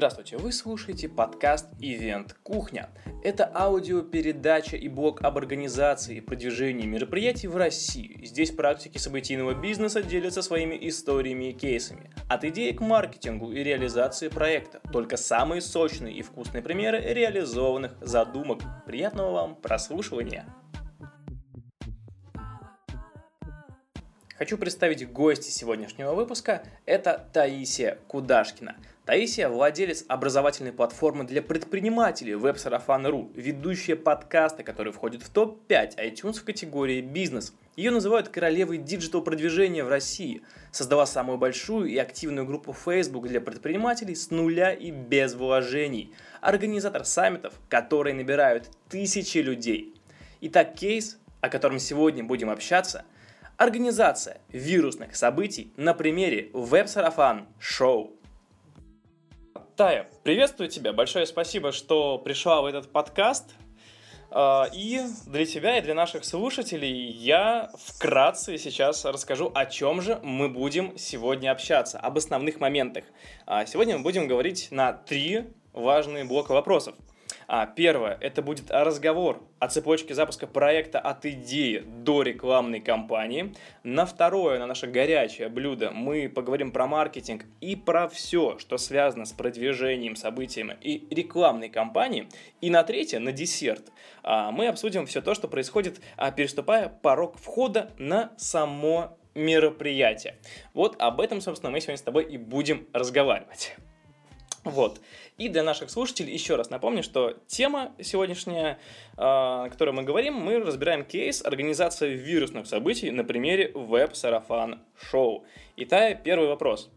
Здравствуйте, вы слушаете подкаст «Ивент Кухня». Это аудиопередача и блог об организации и продвижении мероприятий в России. Здесь практики событийного бизнеса делятся своими историями и кейсами. От идеи к маркетингу и реализации проекта. Только самые сочные и вкусные примеры реализованных задумок. Приятного вам прослушивания! Хочу представить гости сегодняшнего выпуска. Это Таисия Кудашкина. Таисия – владелец образовательной платформы для предпринимателей Web ведущая подкаста, который входит в топ-5 iTunes в категории «Бизнес». Ее называют королевой диджитал-продвижения в России. Создала самую большую и активную группу Facebook для предпринимателей с нуля и без вложений. Организатор саммитов, которые набирают тысячи людей. Итак, кейс, о котором сегодня будем общаться – Организация вирусных событий на примере веб-сарафан шоу. Тая, приветствую тебя. Большое спасибо, что пришла в этот подкаст. А, и для тебя и для наших слушателей я вкратце сейчас расскажу, о чем же мы будем сегодня общаться, об основных моментах. А, сегодня мы будем говорить на три важные блока вопросов. А, первое, это будет разговор о цепочке запуска проекта от идеи до рекламной кампании. На второе, на наше горячее блюдо, мы поговорим про маркетинг и про все, что связано с продвижением, событиями и рекламной кампании. И на третье, на десерт, а, мы обсудим все то, что происходит, а, переступая порог входа на само мероприятие. Вот об этом, собственно, мы сегодня с тобой и будем разговаривать. Вот. И для наших слушателей еще раз напомню, что тема сегодняшняя, а, о которой мы говорим, мы разбираем кейс организации вирусных событий на примере веб-сарафан шоу. Итак, первый вопрос.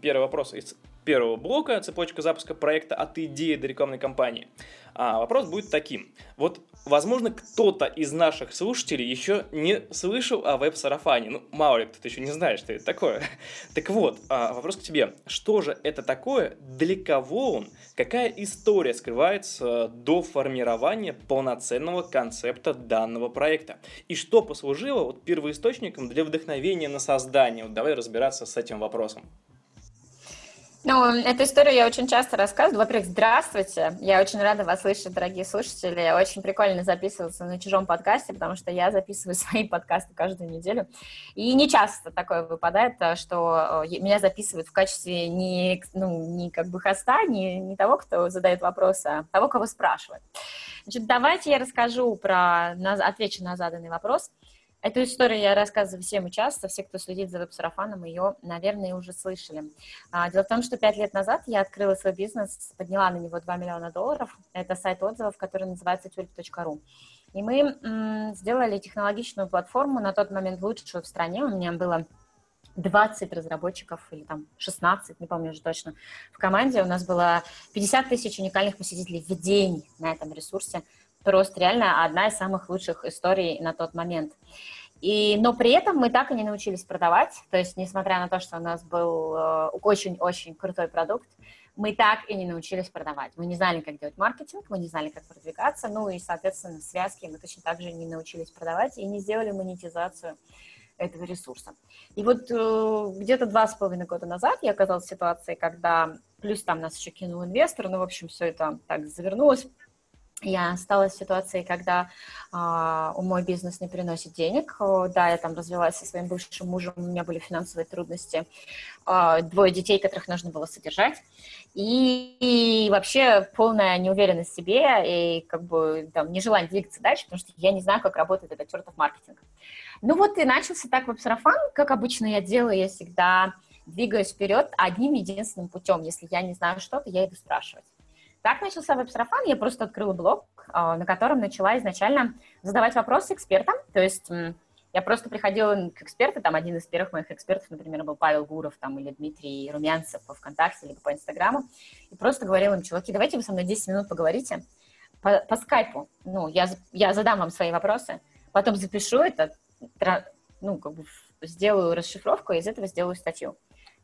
Первый вопрос из первого блока, цепочка запуска проекта от идеи до рекламной кампании. А вопрос будет таким. Вот, возможно, кто-то из наших слушателей еще не слышал о веб-сарафане. Ну, мало ли, кто-то еще не знает, что это такое. Так вот, а, вопрос к тебе. Что же это такое? Для кого он? Какая история скрывается до формирования полноценного концепта данного проекта? И что послужило вот первоисточником для вдохновения на создание? Вот давай разбираться с этим вопросом. Ну, эту историю я очень часто рассказываю. Во-первых, здравствуйте. Я очень рада вас слышать, дорогие слушатели. Очень прикольно записываться на чужом подкасте, потому что я записываю свои подкасты каждую неделю. И не часто такое выпадает, что э, меня записывают в качестве не, ну, не как бы хоста, не, не того, кто задает вопросы, а того, кого спрашивают. Значит, давайте я расскажу про, отвечу на заданный вопрос. Эту историю я рассказываю всем часто. Все, кто следит за веб-сарафаном, ее, наверное, уже слышали. А, дело в том, что пять лет назад я открыла свой бизнес, подняла на него 2 миллиона долларов. Это сайт отзывов, который называется tulip.ru. И мы сделали технологичную платформу, на тот момент лучшую в стране. У меня было 20 разработчиков или там 16, не помню уже точно, в команде. У нас было 50 тысяч уникальных посетителей в день на этом ресурсе просто реально одна из самых лучших историй на тот момент. И, но при этом мы так и не научились продавать, то есть, несмотря на то, что у нас был э, очень-очень крутой продукт, мы так и не научились продавать. Мы не знали, как делать маркетинг, мы не знали, как продвигаться, ну и, соответственно, связки мы точно так же не научились продавать и не сделали монетизацию этого ресурса. И вот э, где-то два с половиной года назад я оказалась в ситуации, когда, плюс там нас еще кинул инвестор, ну, в общем, все это так завернулось я осталась в ситуации, когда а, мой бизнес не приносит денег. Да, я там развелась со своим бывшим мужем, у меня были финансовые трудности, а, двое детей, которых нужно было содержать, и, и вообще полная неуверенность в себе и как бы там нежелание двигаться дальше, потому что я не знаю, как работает этот чертов маркетинг. Ну вот и начался так веб-сарафан, как обычно я делаю, я всегда двигаюсь вперед одним единственным путем. Если я не знаю что-то, я иду спрашивать. Так начался веб-сарафан. Я просто открыла блог, а, на котором начала изначально задавать вопросы экспертам. То есть я просто приходила к эксперту, там один из первых моих экспертов, например, был Павел Гуров там, или Дмитрий Румянцев по ВКонтакте, либо по Инстаграму, и просто говорила им, чуваки, давайте вы со мной 10 минут поговорите по, по скайпу. Ну, я, я задам вам свои вопросы, потом запишу это, ну, как бы сделаю расшифровку, и из этого сделаю статью.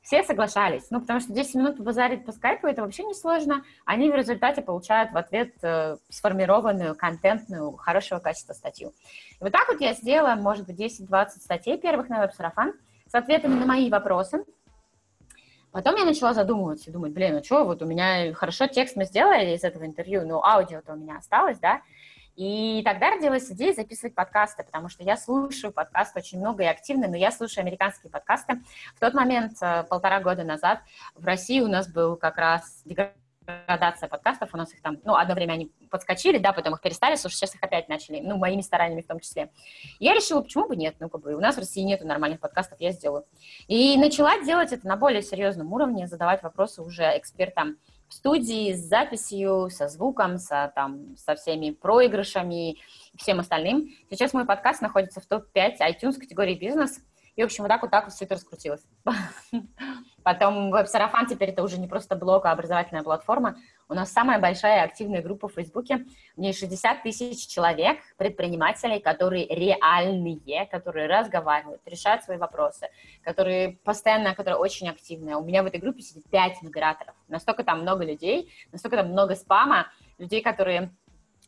Все соглашались, ну, потому что 10 минут побазарить по скайпу, это вообще не сложно. Они в результате получают в ответ э, сформированную, контентную, хорошего качества статью. И вот так вот я сделала, может быть, 10-20 статей первых на веб-сарафан с ответами на мои вопросы. Потом я начала задумываться, думать, блин, ну что, вот у меня хорошо текст мы сделали из этого интервью, но аудио-то у меня осталось, да, и тогда родилась идея записывать подкасты, потому что я слушаю подкасты очень много и активно, но я слушаю американские подкасты. В тот момент, э, полтора года назад, в России у нас был как раз градация подкастов, у нас их там, ну, одно время они подскочили, да, потом их перестали слушать, сейчас их опять начали, ну, моими стараниями в том числе. Я решила, почему бы нет, ну, как бы, у нас в России нету нормальных подкастов, я сделаю. И начала делать это на более серьезном уровне, задавать вопросы уже экспертам в студии с записью, со звуком, со, там, со всеми проигрышами и всем остальным. Сейчас мой подкаст находится в топ-5 iTunes категории бизнес. И, в общем, вот так вот так вот все это раскрутилось. Потом веб-сарафан теперь это уже не просто блог, а образовательная платформа. У нас самая большая активная группа в Фейсбуке. В ней 60 тысяч человек, предпринимателей, которые реальные, которые разговаривают, решают свои вопросы, которые постоянно, которые очень активные. У меня в этой группе сидит 5 модераторов. Настолько там много людей, настолько там много спама, людей, которые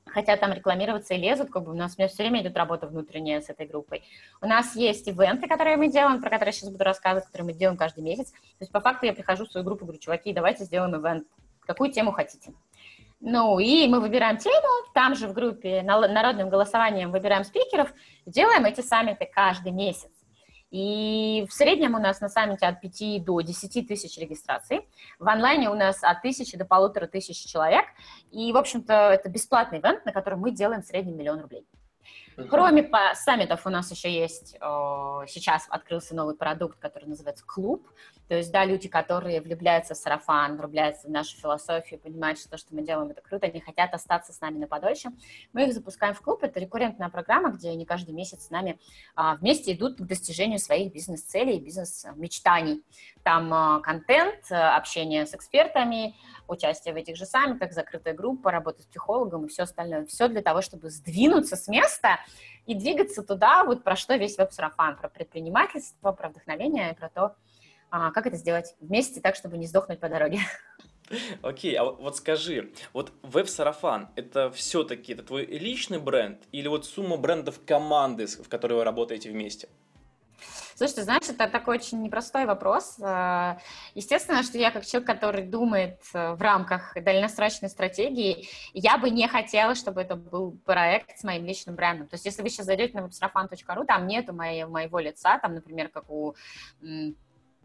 хотят там рекламироваться и лезут, как бы у нас у меня все время идет работа внутренняя с этой группой. У нас есть ивенты, которые мы делаем, про которые я сейчас буду рассказывать, которые мы делаем каждый месяц. То есть по факту я прихожу в свою группу, говорю, чуваки, давайте сделаем ивент, какую тему хотите. Ну, и мы выбираем тему, там же в группе народным голосованием выбираем спикеров, делаем эти саммиты каждый месяц. И в среднем у нас на саммите от 5 до 10 тысяч регистраций. В онлайне у нас от тысячи до полутора тысяч человек. И, в общем-то, это бесплатный ивент, на котором мы делаем в среднем миллион рублей. Кроме саммитов у нас еще есть, сейчас открылся новый продукт, который называется «Клуб». То есть, да, люди, которые влюбляются в сарафан, влюбляются в нашу философию, понимают, что то, что мы делаем, это круто, они хотят остаться с нами на подольше. Мы их запускаем в клуб. Это рекуррентная программа, где они каждый месяц с нами а, вместе идут к достижению своих бизнес-целей, бизнес-мечтаний. Там а, контент, общение с экспертами, участие в этих же саммитах, закрытая группа, работа с психологом и все остальное. Все для того, чтобы сдвинуться с места и двигаться туда, вот про что весь веб-сарафан, про предпринимательство, про вдохновение про то, а, как это сделать вместе так, чтобы не сдохнуть по дороге. Окей, okay, а вот скажи, вот веб-сарафан, это все-таки это твой личный бренд или вот сумма брендов команды, в которой вы работаете вместе? Слушай, ты знаешь, это такой очень непростой вопрос. А, естественно, что я как человек, который думает э, в рамках дальносрочной стратегии, я бы не хотела, чтобы это был проект с моим личным брендом. То есть, если вы сейчас зайдете на websarafan.ru, там нету моего лица, там, например, как у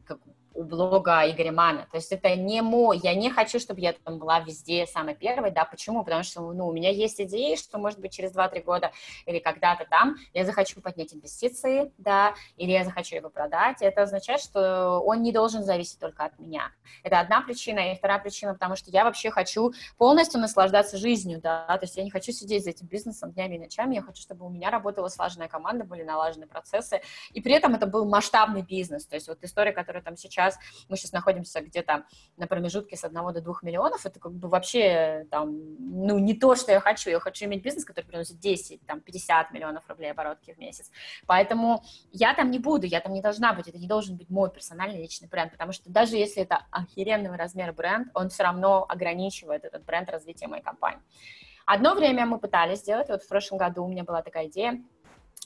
couple у блога Игоря Мана. То есть это не мой, я не хочу, чтобы я там была везде самой первой, да, почему? Потому что, ну, у меня есть идеи, что, может быть, через 2-3 года или когда-то там я захочу поднять инвестиции, да, или я захочу его продать. Это означает, что он не должен зависеть только от меня. Это одна причина. И вторая причина, потому что я вообще хочу полностью наслаждаться жизнью, да, то есть я не хочу сидеть за этим бизнесом днями и ночами, я хочу, чтобы у меня работала слаженная команда, были налажены процессы, и при этом это был масштабный бизнес. То есть вот история, которая там сейчас сейчас, мы сейчас находимся где-то на промежутке с 1 до 2 миллионов, это как бы вообще там, ну, не то, что я хочу, я хочу иметь бизнес, который приносит 10, там, 50 миллионов рублей оборотки в месяц, поэтому я там не буду, я там не должна быть, это не должен быть мой персональный личный бренд, потому что даже если это охеренного размера бренд, он все равно ограничивает этот бренд развития моей компании. Одно время мы пытались сделать, вот в прошлом году у меня была такая идея,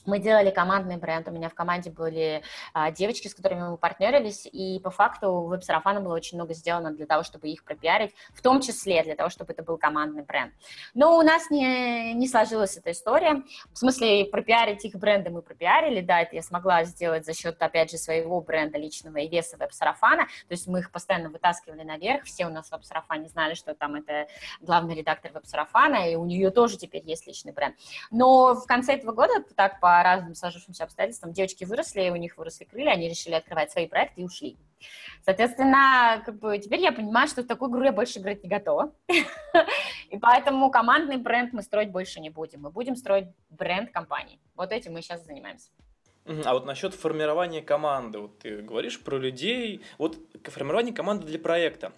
мы делали командный бренд, у меня в команде были а, девочки, с которыми мы партнерились, и по факту веб-сарафана было очень много сделано для того, чтобы их пропиарить, в том числе для того, чтобы это был командный бренд. Но у нас не, не сложилась эта история, в смысле пропиарить их бренды мы пропиарили, да, это я смогла сделать за счет, опять же, своего бренда личного и веса веб-сарафана, то есть мы их постоянно вытаскивали наверх, все у нас в веб-сарафане знали, что там это главный редактор веб-сарафана, и у нее тоже теперь есть личный бренд. Но в конце этого года, так по разным сложившимся обстоятельствам девочки выросли, у них выросли крылья, они решили открывать свои проекты и ушли. Соответственно, как бы теперь я понимаю, что в такую игру я больше играть не готова. И поэтому командный бренд мы строить больше не будем. Мы будем строить бренд компании. Вот этим мы сейчас занимаемся. А вот насчет формирования команды, вот ты говоришь про людей, вот формирование команды для проекта.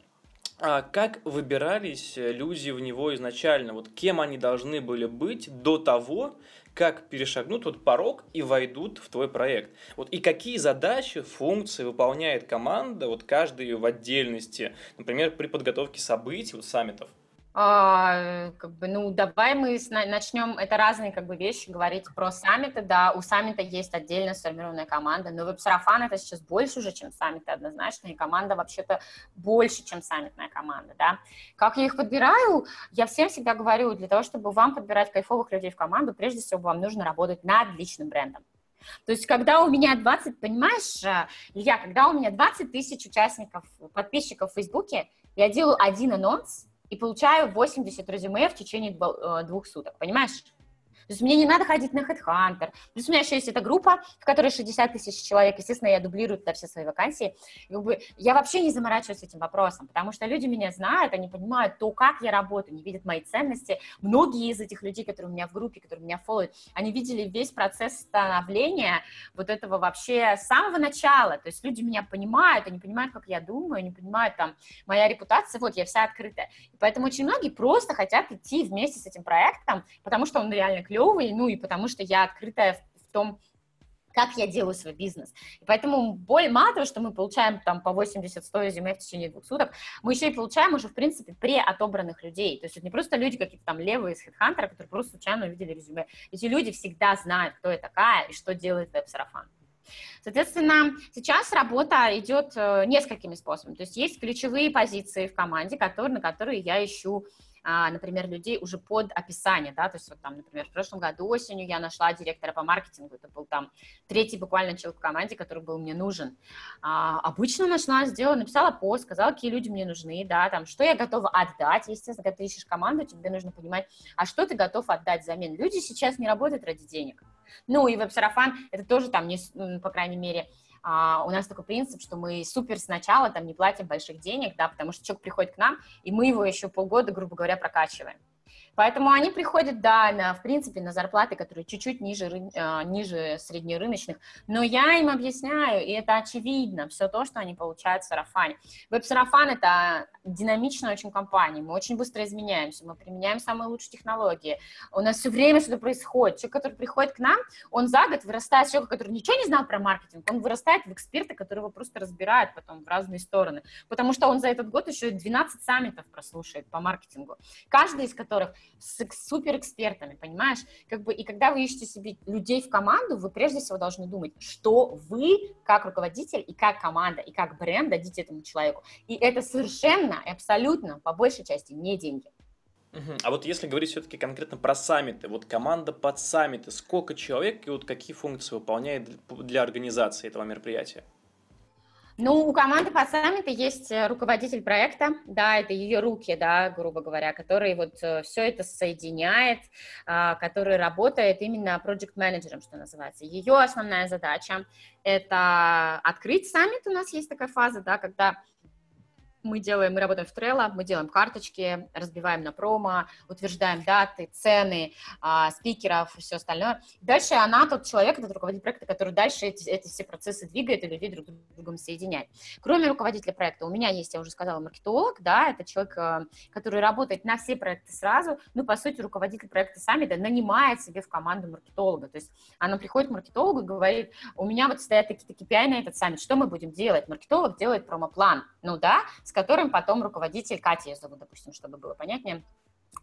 А как выбирались люди в него изначально? Вот кем они должны были быть до того, как перешагнут вот порог и войдут в твой проект. Вот и какие задачи, функции выполняет команда, вот каждый в отдельности, например, при подготовке событий, вот саммитов. А, как бы, ну, давай мы начнем, это разные, как бы, вещи, говорить про саммиты, да, у саммита есть отдельно сформированная команда, но веб-сарафан это сейчас больше уже, чем саммиты, однозначно, и команда вообще-то больше, чем саммитная команда, да. Как я их подбираю? Я всем всегда говорю, для того, чтобы вам подбирать кайфовых людей в команду, прежде всего вам нужно работать над личным брендом. То есть, когда у меня 20, понимаешь, э, Илья, когда у меня 20 тысяч участников, подписчиков в Фейсбуке, я делаю один анонс, и получаю 80 резюме в течение э, двух суток, понимаешь? То есть мне не надо ходить на HeadHunter. Плюс у меня еще есть эта группа, в которой 60 тысяч человек. Естественно, я дублирую туда все свои вакансии. Я вообще не заморачиваюсь этим вопросом, потому что люди меня знают, они понимают то, как я работаю, не видят мои ценности. Многие из этих людей, которые у меня в группе, которые меня фолловят, они видели весь процесс становления вот этого вообще с самого начала. То есть люди меня понимают, они понимают, как я думаю, они понимают там моя репутация, вот я вся открытая. И поэтому очень многие просто хотят идти вместе с этим проектом, потому что он реально клевый, клевый, ну и потому что я открытая в, в том, как я делаю свой бизнес. И поэтому более мало того, что мы получаем там по 80-100 резюме в течение двух суток, мы еще и получаем уже, в принципе, преотобранных людей. То есть это не просто люди какие-то там левые из HeadHunter, которые просто случайно увидели резюме. Эти люди всегда знают, кто я такая и что делает веб-сарафан. Соответственно, сейчас работа идет э, несколькими способами. То есть есть ключевые позиции в команде, которые, на которые я ищу например, людей уже под описание, да, то есть вот там, например, в прошлом году осенью я нашла директора по маркетингу, это был там третий буквально человек в команде, который был мне нужен. А, обычно нашла, сделала, написала пост, сказала, какие люди мне нужны, да, там, что я готова отдать, естественно, когда ты ищешь команду, тебе нужно понимать, а что ты готов отдать взамен. Люди сейчас не работают ради денег. Ну, и веб-сарафан, это тоже там, не, по крайней мере, а, у нас такой принцип, что мы супер сначала там не платим больших денег, да, потому что человек приходит к нам, и мы его еще полгода, грубо говоря, прокачиваем. Поэтому они приходят, да, на, в принципе, на зарплаты, которые чуть-чуть ниже, э, ниже среднерыночных, но я им объясняю, и это очевидно, все то, что они получают в сарафане. Веб-сарафан — это динамичная очень компания, мы очень быстро изменяемся, мы применяем самые лучшие технологии, у нас все время что-то происходит. Человек, который приходит к нам, он за год вырастает с человека, который ничего не знал про маркетинг, он вырастает в эксперта, которого просто разбирают потом в разные стороны, потому что он за этот год еще 12 саммитов прослушает по маркетингу, каждый из которых с суперэкспертами, понимаешь? Как бы, и когда вы ищете себе людей в команду, вы прежде всего должны думать, что вы, как руководитель, и как команда, и как бренд дадите этому человеку. И это совершенно и абсолютно, по большей части, не деньги. А вот если говорить все-таки конкретно про саммиты, вот команда под саммиты, сколько человек и вот какие функции выполняет для организации этого мероприятия? Ну, у команды по саммиту есть э, руководитель проекта, да, это ее руки, да, грубо говоря, который вот э, все это соединяет, а, который работает именно project менеджером что называется. Ее основная задача – это открыть саммит, у нас есть такая фаза, да, когда мы делаем, мы работаем в Trello, мы делаем карточки, разбиваем на промо, утверждаем даты, цены, а, спикеров и все остальное. Дальше она тот человек, этот руководитель проекта, который дальше эти, эти все процессы двигает и людей друг с другом соединяет. Кроме руководителя проекта, у меня есть, я уже сказала, маркетолог, да, это человек, э, который работает на все проекты сразу, ну, по сути, руководитель проекта сами да, нанимает себе в команду маркетолога, то есть она приходит к маркетологу и говорит, у меня вот стоят такие-то KPI на этот саммит, что мы будем делать? Маркетолог делает промо-план, ну да, с которым потом руководитель, Катя ее зовут, допустим, чтобы было понятнее,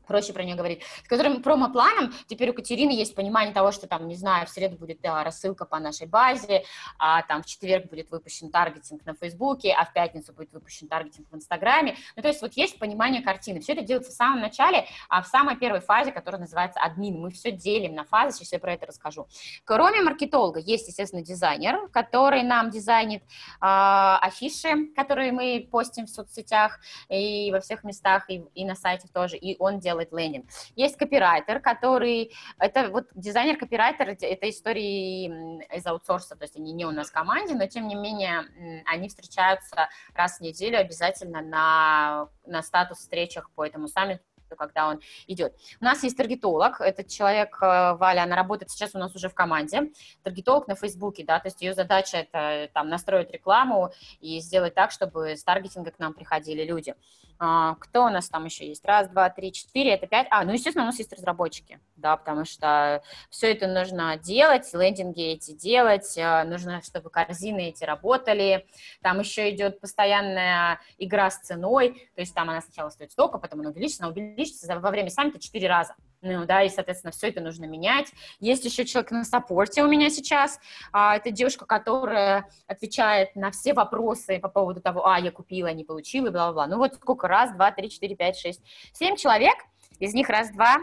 проще про нее говорить, с которым промо-планом теперь у Катерины есть понимание того, что там, не знаю, в среду будет да, рассылка по нашей базе, а там в четверг будет выпущен таргетинг на Фейсбуке, а в пятницу будет выпущен таргетинг в Инстаграме. Ну, то есть вот есть понимание картины. Все это делается в самом начале, а в самой первой фазе, которая называется админ. Мы все делим на фазы, сейчас я про это расскажу. Кроме маркетолога есть, естественно, дизайнер, который нам дизайнит э, афиши, которые мы постим в соцсетях и во всех местах, и, и на сайте тоже, и он делает лендинг. Есть копирайтер, который, это вот дизайнер-копирайтер, это истории из аутсорса, то есть они не у нас в команде, но тем не менее они встречаются раз в неделю обязательно на, на статус встречах по этому саммиту, когда он идет. У нас есть таргетолог, этот человек, э, Валя, она работает сейчас у нас уже в команде, таргетолог на Фейсбуке, да, то есть ее задача это там настроить рекламу и сделать так, чтобы с таргетинга к нам приходили люди. А, кто у нас там еще есть? Раз, два, три, четыре, это пять. А, ну, естественно, у нас есть разработчики, да, потому что все это нужно делать, лендинги эти делать, э, нужно, чтобы корзины эти работали. Там еще идет постоянная игра с ценой, то есть там она сначала стоит столько, потом она увеличится, она увеличится увеличится во время саммита 4 раза. Ну, да, и, соответственно, все это нужно менять. Есть еще человек на саппорте у меня сейчас. А, это девушка, которая отвечает на все вопросы по поводу того, а, я купила, не получила, бла-бла-бла. Ну, вот сколько? Раз, два, три, четыре, пять, шесть, семь человек. Из них раз, два,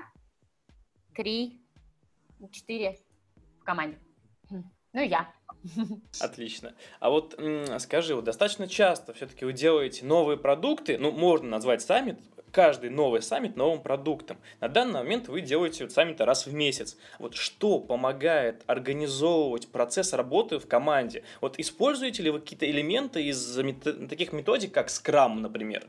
три, четыре в команде. Ну, я. Отлично. А вот скажи, вот достаточно часто все-таки вы делаете новые продукты, ну, можно назвать саммит, каждый новый саммит новым продуктом. На данный момент вы делаете саммиты раз в месяц. Вот что помогает организовывать процесс работы в команде? Вот используете ли вы какие-то элементы из таких методик, как Scrum, например?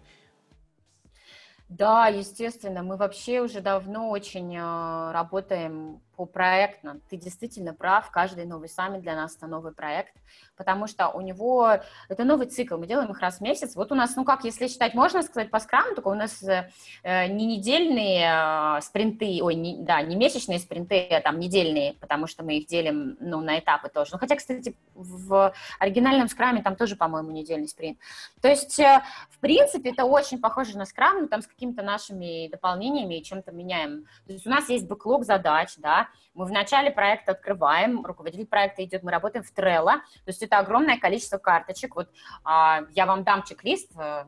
Да, естественно, мы вообще уже давно очень э, работаем по проектно. Ты действительно прав, каждый новый саммит для нас это новый проект, потому что у него это новый цикл, мы делаем их раз в месяц. Вот у нас, ну как, если считать, можно сказать по скраму, только у нас э, не недельные э, спринты, ой, не, да, не месячные спринты, а там недельные, потому что мы их делим, ну, на этапы тоже. Ну, хотя, кстати, в оригинальном скраме там тоже, по-моему, недельный спринт. То есть, э, в принципе, это очень похоже на скрам, но там с какими-то нашими дополнениями и чем-то меняем. То есть у нас есть бэклог задач, да, мы в начале проекта открываем, руководитель проекта идет, мы работаем в Trello, то есть это огромное количество карточек. Вот а, я вам дам чек-лист, э,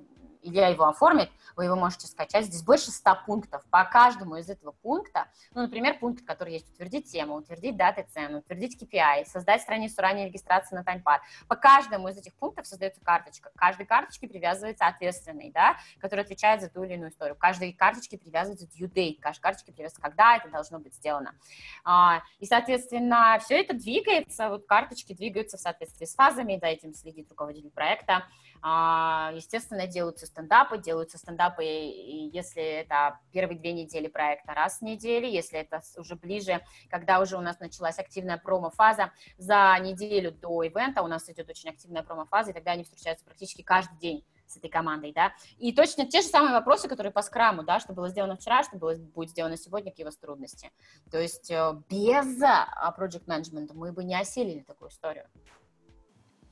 Илья его оформит, вы его можете скачать. Здесь больше 100 пунктов. По каждому из этого пункта, ну, например, пункт, который есть, утвердить тему, утвердить даты цены, утвердить KPI, создать страницу ранней регистрации на таймпад. По каждому из этих пунктов создается карточка. К каждой карточке привязывается ответственный, да, который отвечает за ту или иную историю. К каждой карточке привязывается due date, к каждой карточке привязывается, когда это должно быть сделано. А, и, соответственно, все это двигается, вот карточки двигаются в соответствии с фазами, за этим следит руководитель проекта. А, естественно, делаются стендапы, делаются стендапы, если это первые две недели проекта, раз в неделю, если это уже ближе, когда уже у нас началась активная промо-фаза, за неделю до ивента у нас идет очень активная промо-фаза, и тогда они встречаются практически каждый день с этой командой, да, и точно те же самые вопросы, которые по скраму, да, что было сделано вчера, что было, будет сделано сегодня, какие у вас трудности. То есть э, без а, project management мы бы не осилили такую историю.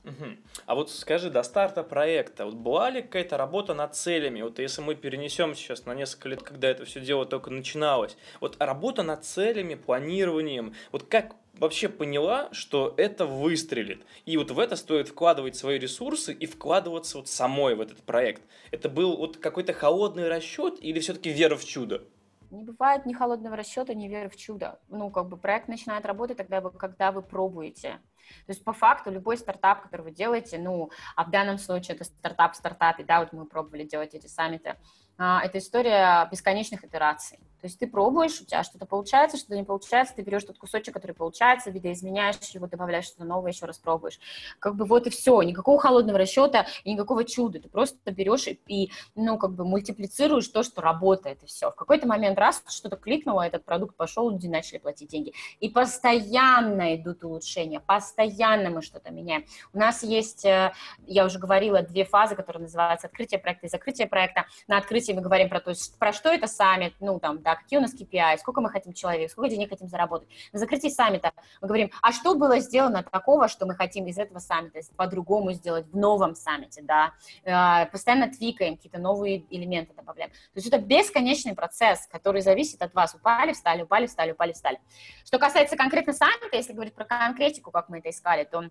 Угу. А вот скажи, до старта проекта, вот была ли какая-то работа над целями? Вот если мы перенесем сейчас на несколько лет, когда это все дело только начиналось, вот работа над целями, планированием, вот как вообще поняла, что это выстрелит. И вот в это стоит вкладывать свои ресурсы и вкладываться вот самой в этот проект. Это был вот какой-то холодный расчет или все-таки вера в чудо? Не бывает ни холодного расчета, ни веры в чудо. Ну, как бы проект начинает работать тогда, когда вы пробуете. То есть по факту любой стартап, который вы делаете, ну, а в данном случае это стартап в стартапе, да, вот мы пробовали делать эти саммиты, это история бесконечных итераций. То есть ты пробуешь, у тебя что-то получается, что-то не получается, ты берешь тот кусочек, который получается, видоизменяешь его, добавляешь что-то новое, еще раз пробуешь. Как бы вот и все, никакого холодного расчета и никакого чуда. Ты просто берешь и, и ну, как бы мультиплицируешь то, что работает, и все. В какой-то момент раз что-то кликнуло, этот продукт пошел, люди начали платить деньги. И постоянно идут улучшения, постоянно мы что-то меняем. У нас есть, э, я уже говорила, две фазы, которые называются открытие проекта и закрытие проекта. На открытии мы говорим про то, про что это саммит, ну, там, да, какие у нас KPI, сколько мы хотим человек, сколько денег хотим заработать. На закрытии саммита мы говорим, а что было сделано такого, что мы хотим из этого саммита по-другому сделать в новом саммите, да, э, постоянно твикаем, какие-то новые элементы добавляем. То есть это бесконечный процесс, который зависит от вас. Упали, встали, упали, встали, упали, встали. Что касается конкретно саммита, если говорить про конкретику, как мы это искали, то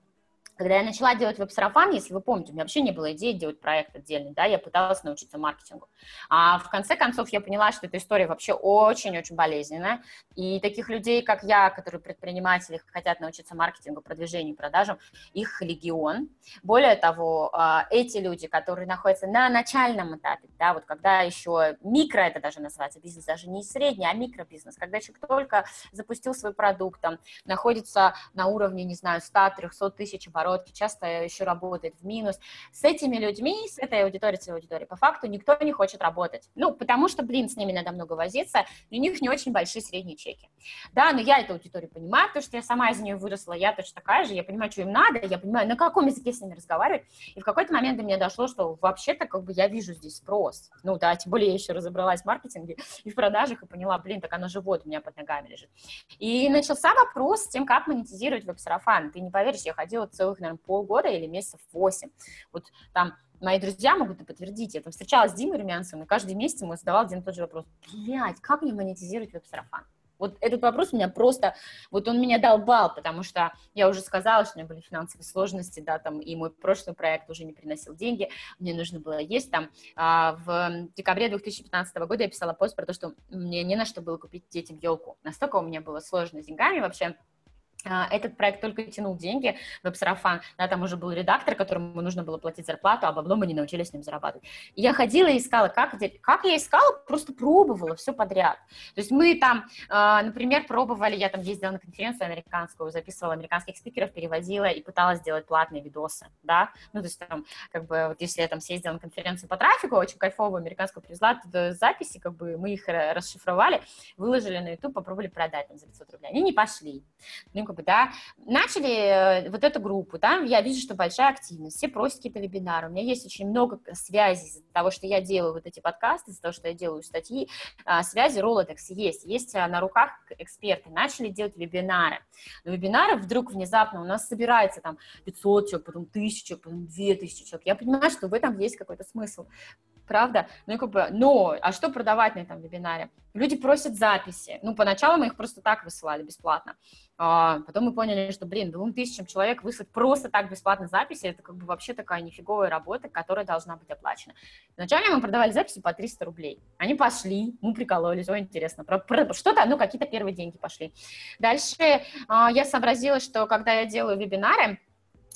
когда я начала делать веб-сарафан, если вы помните, у меня вообще не было идеи делать проект отдельный, да, я пыталась научиться маркетингу. А в конце концов я поняла, что эта история вообще очень-очень болезненная, и таких людей, как я, которые предприниматели, хотят научиться маркетингу, продвижению, продажам, их легион. Более того, а, эти люди, которые находятся на начальном этапе, да, вот когда еще микро, это даже называется бизнес, даже не средний, а микробизнес, когда человек только запустил свой продукт, там, находится на уровне, не знаю, 100-300 тысяч оборотов, оборотки, часто еще работает в минус. С этими людьми, с этой аудиторией, с аудиторией, по факту никто не хочет работать. Ну, потому что, блин, с ними надо много возиться, и у них не очень большие средние чеки. Да, но я эту аудиторию понимаю, потому что я сама из нее выросла, я точно такая же, я понимаю, что им надо, я понимаю, на каком языке с ними разговаривать. И в какой-то момент до меня дошло, что вообще-то как бы я вижу здесь спрос. Ну да, тем более я еще разобралась в маркетинге и в продажах и поняла, блин, так оно же вот у меня под ногами лежит. И начался вопрос с тем, как монетизировать веб-сарафан. Ты не поверишь, я ходила целых, наверное, полгода или месяцев восемь. Вот там мои друзья могут подтвердить. Я там встречалась с Димой Румянцевым, и каждый месяц ему задавал один и тот же вопрос. Блядь, как мне монетизировать веб-сарафан? Вот этот вопрос у меня просто, вот он меня долбал, потому что я уже сказала, что у меня были финансовые сложности, да, там, и мой прошлый проект уже не приносил деньги, мне нужно было есть там. А в декабре 2015 года я писала пост про то, что мне не на что было купить детям елку. Настолько у меня было сложно с деньгами вообще, этот проект только тянул деньги, веб-сарафан, да, там уже был редактор, которому нужно было платить зарплату, а бабло мы не научились с ним зарабатывать. И я ходила и искала, как, как я искала, просто пробовала все подряд. То есть мы там, а, например, пробовали, я там ездила на конференцию американскую, записывала американских спикеров, переводила и пыталась сделать платные видосы, да, ну, то есть там, как бы, вот если я там съездила на конференцию по трафику, очень кайфовую американскую привезла туда записи, как бы мы их расшифровали, выложили на YouTube, попробовали продать там за 500 рублей. Они не пошли. Ну, как бы, да, начали э, вот эту группу, да, я вижу, что большая активность, все просят какие-то вебинары, у меня есть очень много связей из-за того, что я делаю вот эти подкасты, из-за того, что я делаю статьи, а, связи Rolodex есть, есть а, на руках эксперты, начали делать вебинары, но вебинары вдруг внезапно у нас собирается там 500 человек, потом 1000 человек, потом 2000 человек, я понимаю, что в этом есть какой-то смысл, правда? Ну, как бы, но, а что продавать на этом вебинаре? Люди просят записи. Ну, поначалу мы их просто так высылали бесплатно. А потом мы поняли, что, блин, двум тысячам человек выслать просто так бесплатно записи, это как бы вообще такая нифиговая работа, которая должна быть оплачена. Вначале мы продавали записи по 300 рублей. Они пошли, мы прикололись, ой, интересно, про, про, что-то, ну, какие-то первые деньги пошли. Дальше а, я сообразила, что когда я делаю вебинары,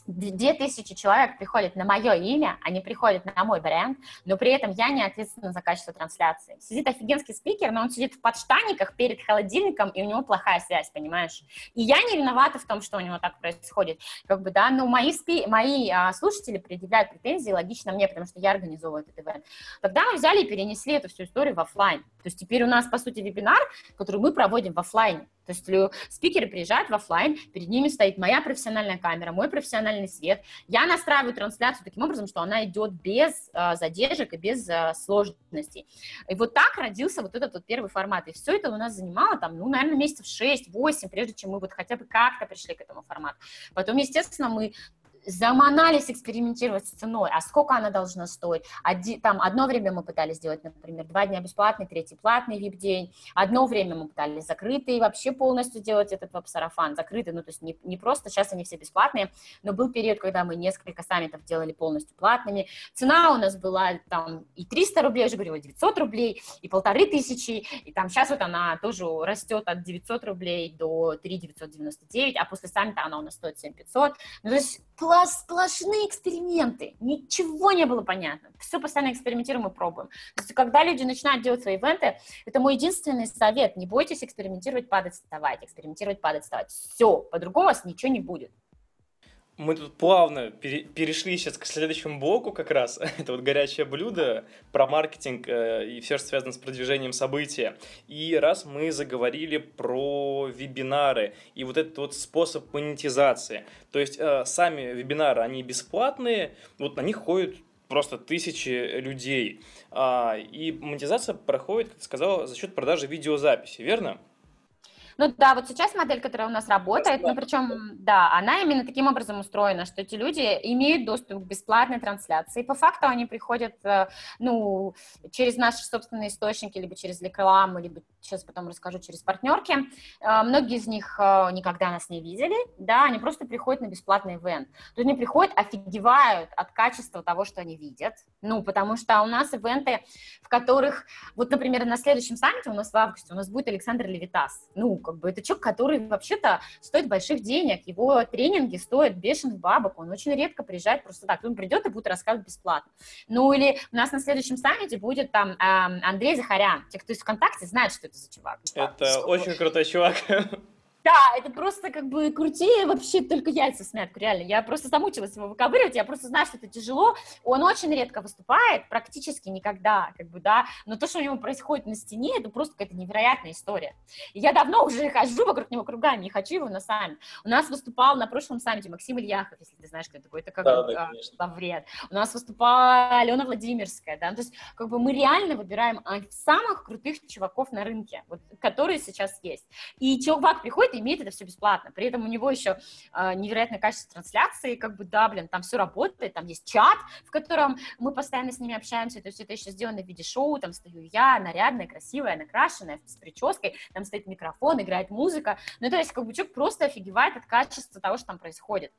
две тысячи человек приходят на мое имя, они приходят на мой бренд, но при этом я не ответственна за качество трансляции. Сидит офигенский спикер, но он сидит в подштаниках перед холодильником, и у него плохая связь, понимаешь? И я не виновата в том, что у него так происходит. Как бы, да, но мои, спи... мои а, слушатели предъявляют претензии логично мне, потому что я организовываю этот ивент. Тогда мы взяли и перенесли эту всю историю в офлайн. То есть теперь у нас, по сути, вебинар, который мы проводим в офлайне. То есть спикеры приезжают в офлайн, перед ними стоит моя профессиональная камера, мой профессиональный свет. Я настраиваю трансляцию таким образом, что она идет без э, задержек и без э, сложностей. И вот так родился вот этот вот первый формат. И все это у нас занимало там, ну, наверное, месяцев 6-8, прежде чем мы вот хотя бы как-то пришли к этому формату. Потом, естественно, мы заманались экспериментировать с ценой, а сколько она должна стоить. Оди, там одно время мы пытались сделать, например, два дня бесплатный, третий платный VIP-день. Одно время мы пытались закрытый, вообще полностью делать этот веб-сарафан, закрытый, ну, то есть не, не просто, сейчас они все бесплатные, но был период, когда мы несколько саммитов делали полностью платными. Цена у нас была там и 300 рублей, я уже говорила, 900 рублей, и полторы тысячи, и там сейчас вот она тоже растет от 900 рублей до 3 999, а после саммита она у нас стоит 7500. Ну, то есть сплошные эксперименты, ничего не было понятно. Все постоянно экспериментируем и пробуем. То есть, когда люди начинают делать свои ивенты, это мой единственный совет. Не бойтесь экспериментировать, падать, вставать, экспериментировать, падать, вставать. Все, по-другому у вас ничего не будет мы тут плавно пере перешли сейчас к следующему блоку как раз. Это вот горячее блюдо про маркетинг э, и все, что связано с продвижением события. И раз мы заговорили про вебинары и вот этот вот способ монетизации. То есть э, сами вебинары, они бесплатные, вот на них ходят просто тысячи людей. А, и монетизация проходит, как ты сказала, за счет продажи видеозаписи, верно? Ну да, вот сейчас модель, которая у нас работает, ну причем, да, она именно таким образом устроена, что эти люди имеют доступ к бесплатной трансляции. По факту они приходят, э, ну, через наши собственные источники, либо через рекламу, либо сейчас потом расскажу, через партнерки. Э, многие из них э, никогда нас не видели, да, они просто приходят на бесплатный ивент. То есть они приходят, офигевают от качества того, что они видят, ну, потому что у нас ивенты, в которых, вот, например, на следующем саммите у нас в августе у нас будет Александр Левитас, ну, как бы это человек, который вообще-то стоит больших денег, его тренинги стоят бешеных бабок, он очень редко приезжает просто так, он придет и будет рассказывать бесплатно. Ну или у нас на следующем саммите будет там э, Андрей Захарян, те, кто из ВКонтакте, знают, что это за чувак. Это Сколько... очень крутой чувак. Да, это просто как бы крутее вообще только яйца с реально. Я просто замучилась его выковыривать, я просто знаю, что это тяжело. Он очень редко выступает, практически никогда, как бы, да. Но то, что у него происходит на стене, это просто какая-то невероятная история. И я давно уже хожу вокруг него кругами, не хочу его на саммит. У нас выступал на прошлом саммите Максим Ильяхов, если ты знаешь, кто это такой, это как да, да, Лавред. У нас выступала Алена Владимирская, да, то есть как бы мы реально выбираем самых крутых чуваков на рынке, вот, которые сейчас есть. И чувак приходит приходит и имеет это все бесплатно. При этом у него еще э, невероятное качество трансляции, как бы, да, блин, там все работает, там есть чат, в котором мы постоянно с ними общаемся, то есть это еще сделано в виде шоу, там стою я, нарядная, красивая, накрашенная, с прической, там стоит микрофон, играет музыка, ну, то есть, как бы, человек просто офигевает от качества того, что там происходит.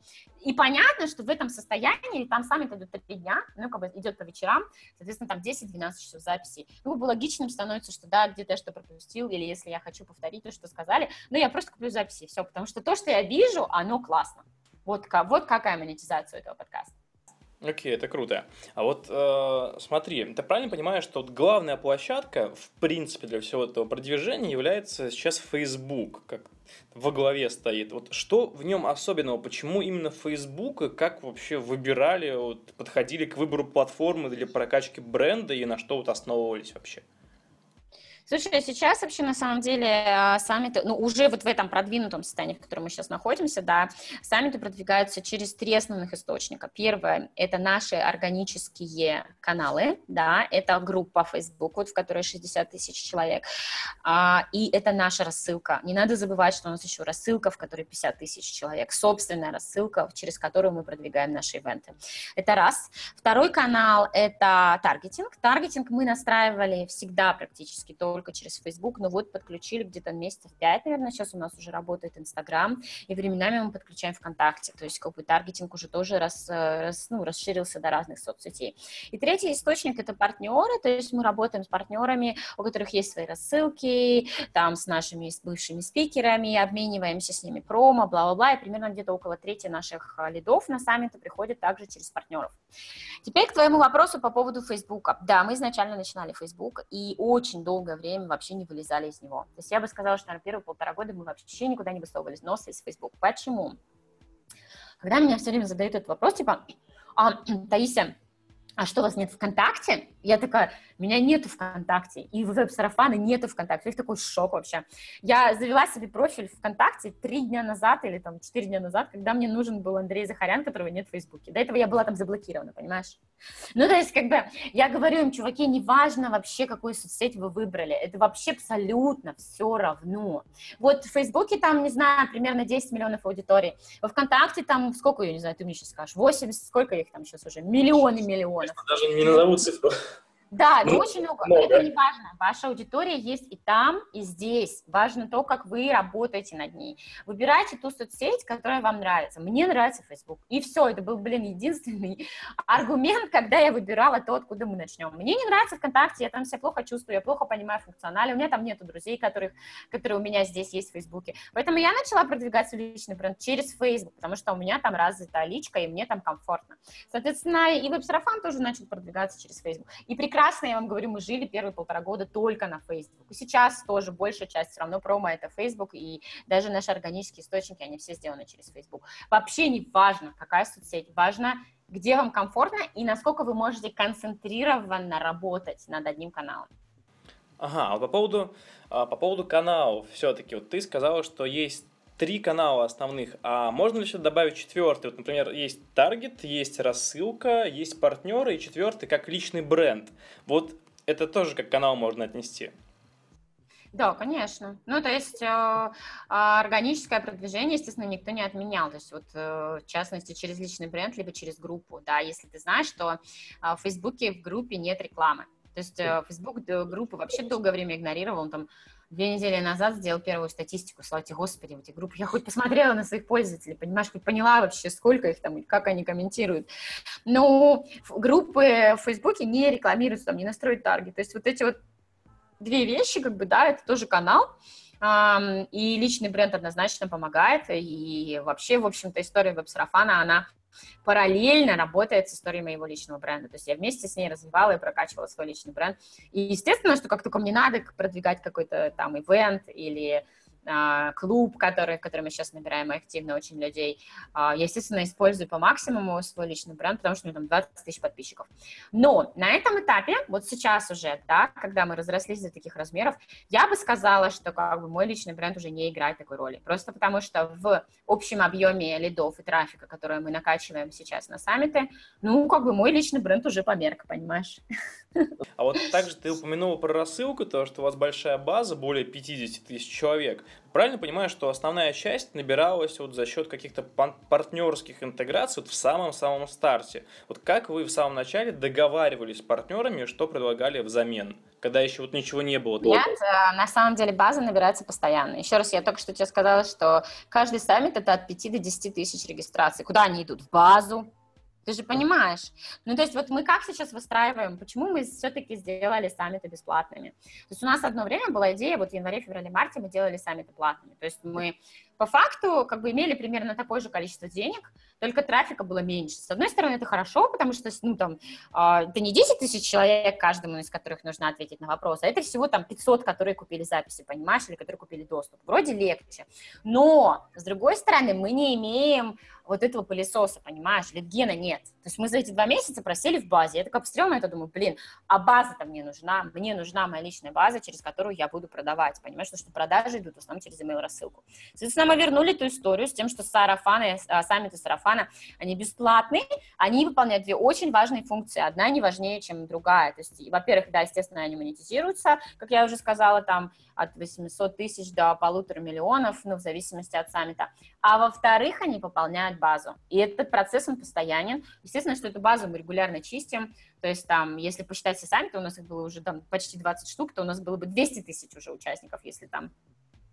И понятно, что в этом состоянии, там сами идут три дня, ну, как бы идет по вечерам, соответственно, там 10-12 часов записи. Ну, как бы логичным становится, что да, где-то я что пропустил, или если я хочу повторить то, что сказали, но я просто куплю записи, все, потому что то, что я вижу, оно классно. Вот, вот какая монетизация у этого подкаста. Окей, okay, это круто. А вот э, смотри, ты правильно понимаешь, что вот главная площадка, в принципе, для всего этого продвижения является сейчас Facebook, как во главе стоит. Вот что в нем особенного? Почему именно Facebook? И как вообще выбирали, вот, подходили к выбору платформы для прокачки бренда и на что вот основывались вообще? Слушай, сейчас вообще на самом деле а, саммиты, ну уже вот в этом продвинутом состоянии, в котором мы сейчас находимся, да, саммиты продвигаются через три основных источника. Первое — это наши органические каналы, да, это группа Facebook, вот, в которой 60 тысяч человек, а, и это наша рассылка. Не надо забывать, что у нас еще рассылка, в которой 50 тысяч человек, собственная рассылка, через которую мы продвигаем наши ивенты. Это раз. Второй канал — это таргетинг. Таргетинг мы настраивали всегда практически только только через Facebook, но вот подключили где-то месяцев 5, наверное, сейчас у нас уже работает Инстаграм, и временами мы подключаем ВКонтакте, то есть как бы таргетинг уже тоже рас, рас, ну, расширился до разных соцсетей. И третий источник — это партнеры, то есть мы работаем с партнерами, у которых есть свои рассылки, там с нашими бывшими спикерами, обмениваемся с ними промо, бла-бла-бла, и примерно где-то около трети наших а, лидов на саммиты приходят также через партнеров. Теперь к твоему вопросу по поводу Facebook. Да, мы изначально начинали Facebook, и очень долгое время время вообще не вылезали из него. То есть я бы сказала, что, наверное, первые полтора года мы вообще никуда не высовывались носа из Facebook. Почему? Когда меня все время задают этот вопрос, типа, а, Таисия, а что, у вас нет ВКонтакте? Я такая, меня нету ВКонтакте, и в веб-сарафаны нету ВКонтакте. Это такой шок вообще. Я завела себе профиль ВКонтакте три дня назад или там четыре дня назад, когда мне нужен был Андрей Захарян, которого нет в Фейсбуке. До этого я была там заблокирована, понимаешь? Ну, то есть, как бы, я говорю им, чуваки, неважно вообще, какую соцсеть вы выбрали, это вообще абсолютно все равно. Вот в Фейсбуке там, не знаю, примерно 10 миллионов аудиторий, во ВКонтакте там, сколько, я не знаю, ты мне сейчас скажешь, 80, сколько их там сейчас уже? Миллионы миллионов. Даже не назову цифру. Да, ну, очень много. много. Это не важно. Ваша аудитория есть и там, и здесь. Важно то, как вы работаете над ней. Выбирайте ту соцсеть, которая вам нравится. Мне нравится Facebook. И все, это был, блин, единственный аргумент, когда я выбирала то, откуда мы начнем. Мне не нравится ВКонтакте, я там себя плохо чувствую, я плохо понимаю функционали, у меня там нету друзей, которых, которые у меня здесь есть в Фейсбуке. Поэтому я начала продвигать свой личный бренд через Facebook, потому что у меня там развита личка, и мне там комфортно. Соответственно, и веб-сарафан тоже начал продвигаться через Facebook. И прекрасно прекрасно, я вам говорю, мы жили первые полтора года только на Facebook. Сейчас тоже большая часть все равно промо это Facebook, и даже наши органические источники, они все сделаны через Facebook. Вообще не важно, какая соцсеть, важно, где вам комфортно и насколько вы можете концентрированно работать над одним каналом. Ага, а по поводу, а, по поводу каналов, все-таки, вот ты сказала, что есть три канала основных, а можно ли еще добавить четвертый? Вот, например, есть таргет, есть рассылка, есть партнеры, и четвертый как личный бренд. Вот это тоже как канал можно отнести. Да, конечно. Ну, то есть э, органическое продвижение, естественно, никто не отменял. То есть вот, э, в частности, через личный бренд, либо через группу, да, если ты знаешь, что э, в Фейсбуке в группе нет рекламы. То есть э, Facebook группы вообще долгое время игнорировал, он там две недели назад сделал первую статистику, слава тебе, Господи, в эти группы. Я хоть посмотрела на своих пользователей, понимаешь, хоть поняла вообще, сколько их там, как они комментируют. Но группы в Фейсбуке не рекламируются, там, не настроить таргет. То есть вот эти вот две вещи, как бы, да, это тоже канал, и личный бренд однозначно помогает, и вообще, в общем-то, история веб-сарафана, она параллельно работает с историей моего личного бренда. То есть я вместе с ней развивала и прокачивала свой личный бренд. И естественно, что как только мне надо продвигать какой-то там ивент или клуб, который, в котором мы сейчас набираем активно очень людей. А, я, естественно, использую по максимуму свой личный бренд, потому что у меня там 20 тысяч подписчиков. Но на этом этапе, вот сейчас уже, да, когда мы разрослись до таких размеров, я бы сказала, что как бы мой личный бренд уже не играет такой роли. Просто потому что в общем объеме лидов и трафика, который мы накачиваем сейчас на саммиты, ну, как бы мой личный бренд уже померк, понимаешь? А вот также ты упомянула про рассылку, то, что у вас большая база, более 50 тысяч человек. Правильно понимаю, что основная часть набиралась вот за счет каких-то партнерских интеграций вот в самом-самом старте. Вот как вы в самом начале договаривались с партнерами, что предлагали взамен? когда еще вот ничего не было. Нет, э, на самом деле база набирается постоянно. Еще раз, я только что тебе сказала, что каждый саммит это от 5 до 10 тысяч регистраций. Куда они идут? В базу, ты же понимаешь. Ну, то есть вот мы как сейчас выстраиваем, почему мы все-таки сделали саммиты бесплатными? То есть у нас одно время была идея, вот в январе, феврале, марте мы делали саммиты платными. То есть мы по факту как бы имели примерно такое же количество денег, только трафика было меньше. С одной стороны, это хорошо, потому что, ну, там, э, это не 10 тысяч человек, каждому из которых нужно ответить на вопрос, а это всего там 500, которые купили записи, понимаешь, или которые купили доступ. Вроде легче. Но, с другой стороны, мы не имеем вот этого пылесоса, понимаешь, литгена нет. То есть мы за эти два месяца просели в базе. Я такая посмотрела на это, думаю, блин, а база-то мне нужна, мне нужна моя личная база, через которую я буду продавать, понимаешь, потому что продажи идут в основном через email рассылку. Соответственно, мы вернули ту историю с тем, что сарафаны, а, саммиты сарафана, они бесплатные, они выполняют две очень важные функции. Одна не важнее, чем другая. То есть, во-первых, да, естественно, они монетизируются, как я уже сказала, там от 800 тысяч до полутора миллионов, ну, в зависимости от саммита. А во-вторых, они пополняют базу. И этот процесс, он постоянен. Естественно, что эту базу мы регулярно чистим. То есть там, если посчитать все саммиты, у нас их было уже там почти 20 штук, то у нас было бы 200 тысяч уже участников, если там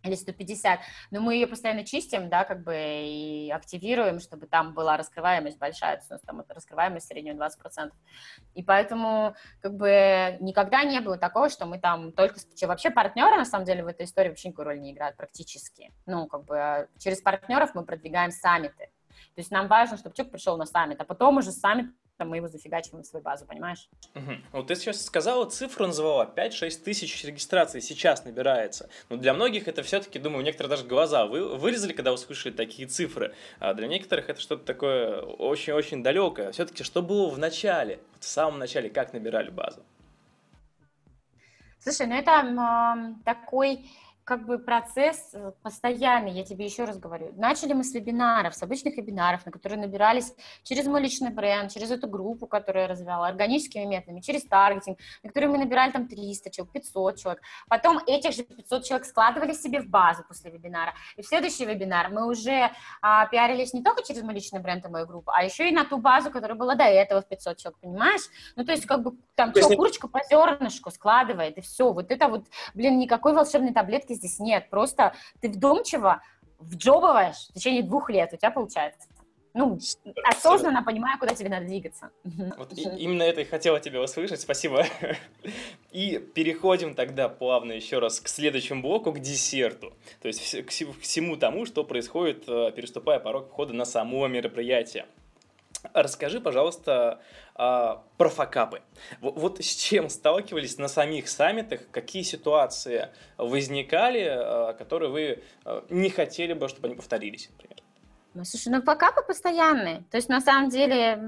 или 150, но мы ее постоянно чистим, да, как бы и активируем, чтобы там была раскрываемость большая, то есть у нас там раскрываемость в среднем 20%. И поэтому как бы никогда не было такого, что мы там только... Вообще партнеры, на самом деле, в этой истории вообще никакой роли не играют практически. Ну, как бы а через партнеров мы продвигаем саммиты. То есть нам важно, чтобы человек пришел на саммит, а потом уже саммит там мы его зафигачиваем в свою базу, понимаешь? Угу. Вот ты сейчас сказала, цифру называла, 5-6 тысяч регистраций сейчас набирается. Но для многих это все-таки, думаю, некоторые даже глаза вы, вырезали, когда услышали такие цифры. А для некоторых это что-то такое очень-очень далекое. Все-таки что было в начале, в самом начале, как набирали базу? Слушай, ну это э, такой как бы процесс э, постоянный, я тебе еще раз говорю. Начали мы с вебинаров, с обычных вебинаров, на которые набирались через мой личный бренд, через эту группу, которую я развивала, органическими методами, через таргетинг, на которые мы набирали там 300 человек, 500 человек. Потом этих же 500 человек складывали себе в базу после вебинара. И в следующий вебинар мы уже а, пиарились не только через мой личный бренд и мою группу, а еще и на ту базу, которая была до этого в 500 человек, понимаешь? Ну, то есть как бы там что, курочка по зернышку складывает, и все. Вот это вот, блин, никакой волшебной таблетки здесь нет. Просто ты вдумчиво вджобываешь в течение двух лет, у тебя получается. Ну, осознанно понимая, куда тебе надо двигаться. Вот и, именно это и хотела тебя услышать, спасибо. И переходим тогда плавно еще раз к следующему блоку, к десерту. То есть к всему тому, что происходит, э, переступая порог входа на само мероприятие. Расскажи, пожалуйста, а, про факапы. Вот с чем сталкивались на самих саммитах, какие ситуации возникали, а, которые вы а, не хотели бы, чтобы они повторились, например? Ну, слушай, ну факапы постоянные. То есть, на самом деле,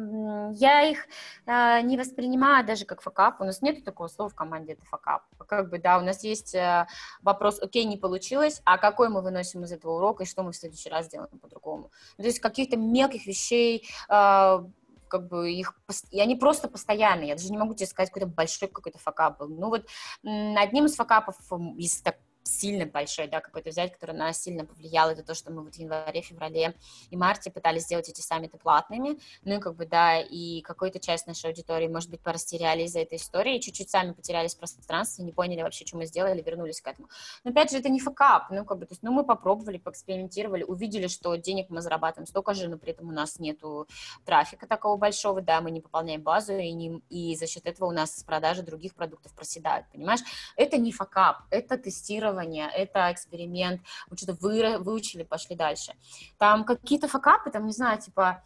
я их э, не воспринимаю даже как факап. У нас нет такого слова в команде, это факап. Как бы, да, у нас есть э, вопрос, окей, не получилось, а какой мы выносим из этого урока и что мы в следующий раз сделаем по-другому. Ну, то есть, каких-то мелких вещей, э, как бы их, и они просто постоянные. Я даже не могу тебе сказать, какой-то большой какой-то факап был. Ну вот одним из факапов, из так сильно большой, да, какой-то взять, который на нас сильно повлиял, это то, что мы вот в январе, феврале и марте пытались сделать эти саммиты платными, ну и как бы, да, и какую-то часть нашей аудитории, может быть, порастеряли из-за этой истории, чуть-чуть сами потерялись в пространстве, не поняли вообще, что мы сделали, вернулись к этому. Но опять же, это не факап, ну как бы, то есть, ну мы попробовали, поэкспериментировали, увидели, что денег мы зарабатываем столько же, но при этом у нас нету трафика такого большого, да, мы не пополняем базу, и, не, и за счет этого у нас продажи других продуктов проседают, понимаешь? Это не факап, это тестирование тестирование, это эксперимент, мы что-то вы, выучили, пошли дальше. Там какие-то факапы, там, не знаю, типа,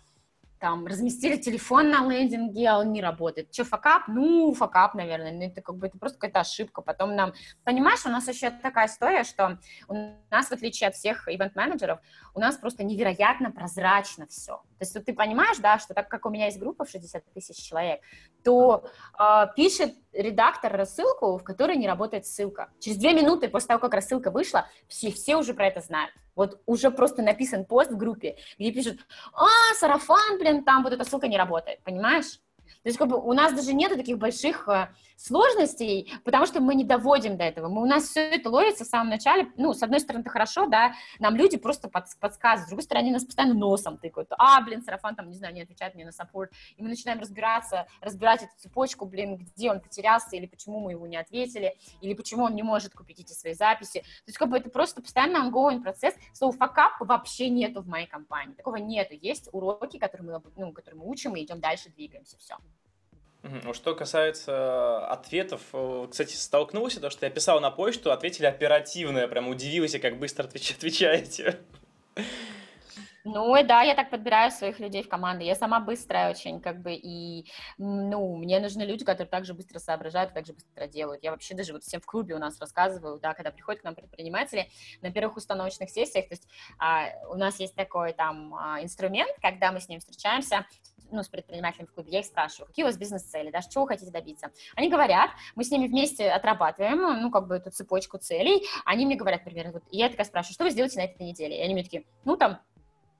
там, разместили телефон на лендинге, а он не работает. Что, факап? Ну, факап, наверное, ну, это как бы это просто какая-то ошибка. Потом нам, понимаешь, у нас еще такая история, что у нас, в отличие от всех ивент-менеджеров, у нас просто невероятно прозрачно все. То есть вот ты понимаешь, да, что так как у меня есть группа в 60 тысяч человек, то э, пишет редактор рассылку, в которой не работает ссылка. Через две минуты после того, как рассылка вышла, все, все уже про это знают. Вот уже просто написан пост в группе, где пишут, а, сарафан, блин, там вот эта ссылка не работает, понимаешь? То есть как бы у нас даже нету таких больших э, сложностей, потому что мы не доводим до этого. Мы, у нас все это ловится в самом начале. Ну, с одной стороны, это хорошо, да, нам люди просто под, подсказывают, с другой стороны, нас постоянно носом тыкают. А, блин, сарафан там, не знаю, не отвечает мне на саппорт. И мы начинаем разбираться, разбирать эту цепочку, блин, где он потерялся, или почему мы его не ответили, или почему он не может купить эти свои записи. То есть как бы это просто постоянно ongoing процесс. Слово факап вообще нету в моей компании. Такого нету. Есть уроки, которые мы, ну, которые мы учим, и идем дальше, двигаемся, все. Что касается ответов, э, кстати, столкнулся, то, что я писал на почту, ответили оперативно, я прям удивился, как быстро отвечаете. Ну, да, я так подбираю своих людей в команды. Я сама быстрая очень, как бы, и, ну, мне нужны люди, которые также быстро соображают, также быстро делают. Я вообще даже вот всем в клубе у нас рассказываю, да, когда приходят к нам предприниматели на первых установочных сессиях, то есть а, у нас есть такой там а, инструмент, когда мы с ним встречаемся, ну, с предпринимателями в клубе, я их спрашиваю, какие у вас бизнес-цели, да, чего вы хотите добиться. Они говорят, мы с ними вместе отрабатываем, ну, как бы эту цепочку целей, они мне говорят, примерно, вот, я такая спрашиваю, что вы сделаете на этой неделе? И они мне такие, ну, там,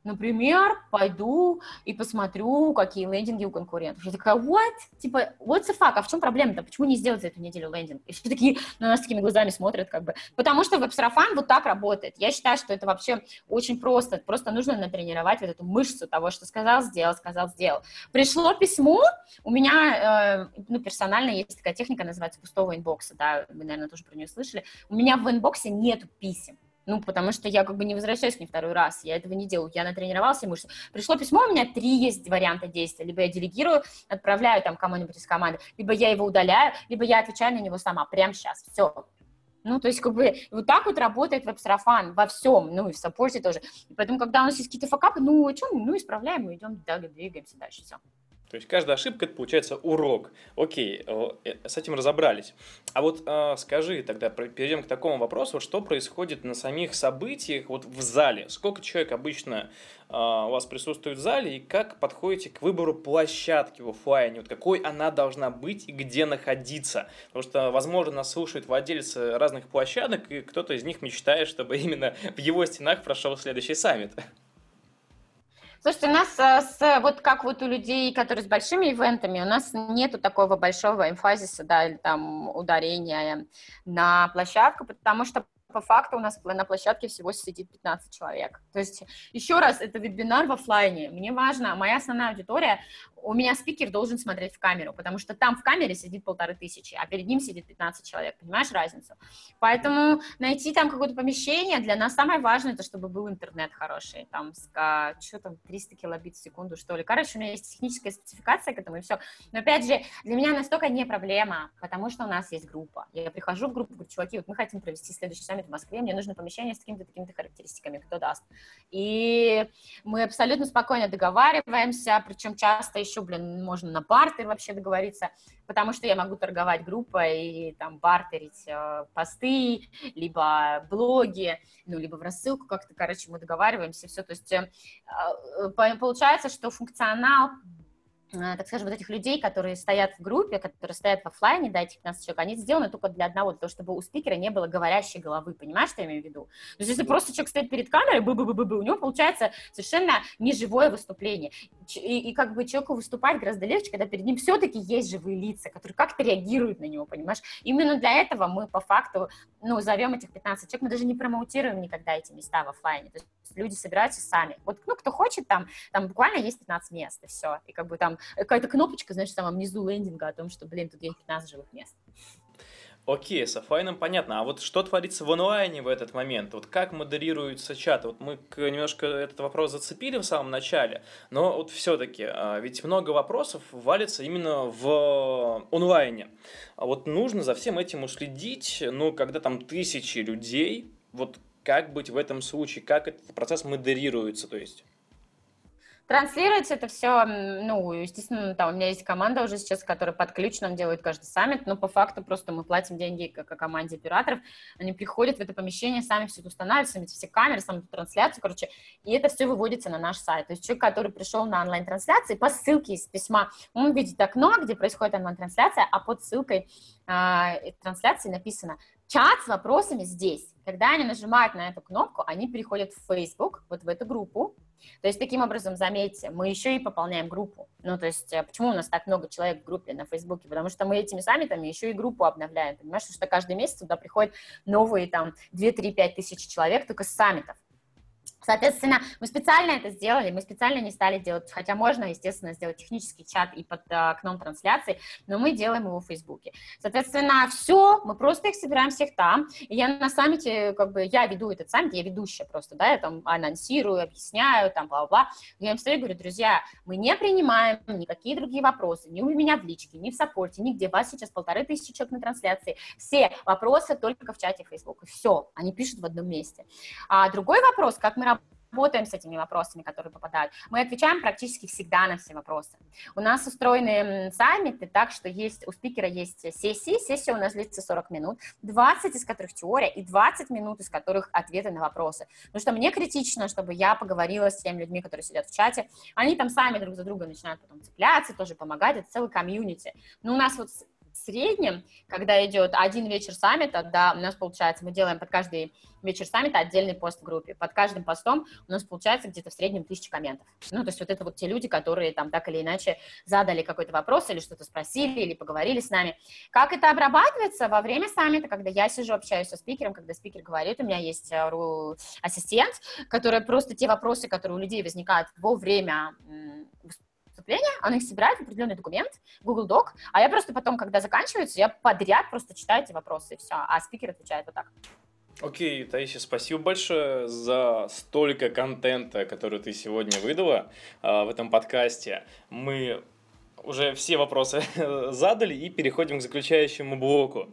Например, пойду и посмотрю, какие лендинги у конкурентов. Я такая, what? Типа, what's the fuck? А в чем проблема-то? Почему не сделать за эту неделю лендинг? И все такие на нас такими глазами смотрят, как бы. Потому что веб-сарафан вот так работает. Я считаю, что это вообще очень просто. Просто нужно натренировать вот эту мышцу того, что сказал, сделал, сказал, сделал. Пришло письмо, у меня, э, ну, персонально есть такая техника, называется пустого inbox а, да, вы, наверное, тоже про нее слышали. У меня в inbox е нету писем. Ну, потому что я как бы не возвращаюсь к ней второй раз, я этого не делаю, я натренировала мышцы. Пришло письмо, у меня три есть варианта действия. Либо я делегирую, отправляю там кому-нибудь из команды, либо я его удаляю, либо я отвечаю на него сама, прямо сейчас, все. Ну, то есть, как бы, вот так вот работает Websarafan во всем, ну, и в support е тоже. И поэтому, когда у нас есть какие-то факапы, ну, о чем, ну, исправляем, мы идем, да, двигаемся дальше, все. То есть каждая ошибка это получается урок. Окей, э, с этим разобрались. А вот э, скажи тогда, перейдем к такому вопросу, что происходит на самих событиях вот в зале? Сколько человек обычно э, у вас присутствует в зале и как подходите к выбору площадки в офлайне? Вот какой она должна быть и где находиться? Потому что, возможно, нас слушают владельцы разных площадок, и кто-то из них мечтает, чтобы именно в его стенах прошел следующий саммит. Слушайте, у нас э, с, вот как вот у людей, которые с большими ивентами, у нас нету такого большого эмфазиса, да, или там ударения на площадку, потому что по факту у нас на площадке всего сидит 15 человек. То есть, еще раз, это вебинар в офлайне. Мне важно, моя основная аудитория, у меня спикер должен смотреть в камеру, потому что там в камере сидит полторы тысячи, а перед ним сидит 15 человек, понимаешь разницу? Поэтому найти там какое-то помещение, для нас самое важное, это чтобы был интернет хороший, там, что там, 300 килобит в секунду, что ли. Короче, у меня есть техническая спецификация к этому, и все. Но, опять же, для меня настолько не проблема, потому что у нас есть группа. Я прихожу в группу, говорю, чуваки, вот мы хотим провести следующий саммит в Москве, мне нужно помещение с такими-то, такими-то характеристиками, кто даст. И мы абсолютно спокойно договариваемся, причем часто еще еще, блин, можно на бартере вообще договориться, потому что я могу торговать группой и там бартерить э, посты, либо блоги, ну, либо в рассылку как-то, короче, мы договариваемся, все, то есть э, э, получается, что функционал так скажем, вот этих людей, которые стоят в группе, которые стоят в офлайне, да, этих 15 человек, они сделаны только для одного, для того, чтобы у спикера не было говорящей головы, понимаешь, что я имею в виду? То есть если просто человек стоит перед камерой, бы бы бы бы у него получается совершенно неживое выступление. И, и как бы человеку выступать гораздо легче, когда перед ним все-таки есть живые лица, которые как-то реагируют на него, понимаешь? Именно для этого мы по факту, ну, зовем этих 15 человек, мы даже не промоутируем никогда эти места в офлайне, то есть люди собираются сами. Вот, ну, кто хочет, там, там буквально есть 15 мест, и все. И как бы там какая-то кнопочка, значит, там внизу лендинга о том, что, блин, тут есть 15 живых мест. Окей, с офлайном понятно. А вот что творится в онлайне в этот момент? Вот как модерируются чаты? Вот мы немножко этот вопрос зацепили в самом начале, но вот все-таки, а, ведь много вопросов валится именно в онлайне. А вот нужно за всем этим уследить, ну, когда там тысячи людей, вот как быть в этом случае, как этот процесс модерируется, то есть? Транслируется это все, ну, естественно, там у меня есть команда уже сейчас, которая под ключ нам делает каждый саммит, но по факту просто мы платим деньги как команде операторов, они приходят в это помещение, сами все это устанавливают, сами все камеры, сами трансляцию, короче, и это все выводится на наш сайт. То есть человек, который пришел на онлайн-трансляции, по ссылке из письма, он видит окно, где происходит онлайн-трансляция, а под ссылкой э, трансляции написано чат с вопросами здесь. Когда они нажимают на эту кнопку, они переходят в Facebook, вот в эту группу, То есть, таким образом, заметьте, мы еще и пополняем группу. Ну, то есть, э, почему у нас так много человек в группе на Фейсбуке? Потому что мы этими саммитами еще и группу обновляем, понимаешь, что каждый месяц туда приходят новые там 2-3-5 тысяч человек только с саммитов. Соответственно, мы специально это сделали, мы специально не стали делать, хотя можно, естественно, сделать технический чат и под а, окном трансляции, но мы делаем его в Фейсбуке. Соответственно, все, мы просто их собираем всех там. И я на саммите, как бы, я веду этот саммит, я ведущая просто, да, я там анонсирую, объясняю, там, бла-бла. Я им стою и говорю, друзья, мы не принимаем никакие другие вопросы, ни у меня в личке, ни в саппорте, нигде. Вас сейчас полторы тысячи человек на трансляции. Все вопросы только в чате Фейсбука. Все, они пишут в одном месте. А другой вопрос, как мы с этими вопросами, которые попадают. Мы отвечаем практически всегда на все вопросы. У нас устроены саммиты так, что есть, у спикера есть сессии, сессия у нас длится 40 минут, 20 из которых теория и 20 минут из которых ответы на вопросы. Потому что мне критично, чтобы я поговорила с теми людьми, которые сидят в чате, они там сами друг за друга начинают потом цепляться, тоже помогать, это целый комьюнити. Но у нас вот среднем, когда идет один вечер саммита, да, у нас получается, мы делаем под каждый вечер саммита отдельный пост в группе. Под каждым постом у нас получается где-то в среднем тысяча комментов. Ну, то есть вот это вот те люди, которые там так или иначе задали какой-то вопрос или что-то спросили, или поговорили с нами. Как это обрабатывается во время саммита, когда я сижу, общаюсь со спикером, когда спикер говорит, у меня есть э, ассистент, который просто те вопросы, которые у людей возникают во время выступления, он их собирает в определенный документ, Google Doc, а я просто потом, когда заканчивается, я подряд просто читаю эти вопросы, и все, а спикер отвечает вот так. Окей, Таисия, спасибо большое за столько контента, который ты сегодня выдала э, в этом подкасте. Мы уже все вопросы задали и переходим к заключающему блоку.